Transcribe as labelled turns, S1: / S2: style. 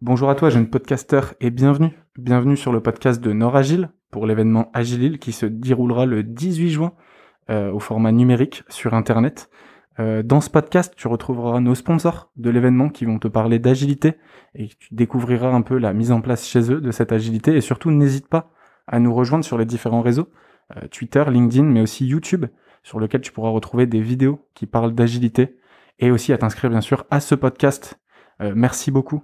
S1: Bonjour à toi, jeune podcasteur, et bienvenue. Bienvenue sur le podcast de Nord Agile pour l'événement Agilil qui se déroulera le 18 juin euh, au format numérique sur Internet. Euh, dans ce podcast, tu retrouveras nos sponsors de l'événement qui vont te parler d'agilité et tu découvriras un peu la mise en place chez eux de cette agilité. Et surtout, n'hésite pas à nous rejoindre sur les différents réseaux, euh, Twitter, LinkedIn, mais aussi YouTube, sur lequel tu pourras retrouver des vidéos qui parlent d'agilité et aussi à t'inscrire bien sûr à ce podcast. Merci beaucoup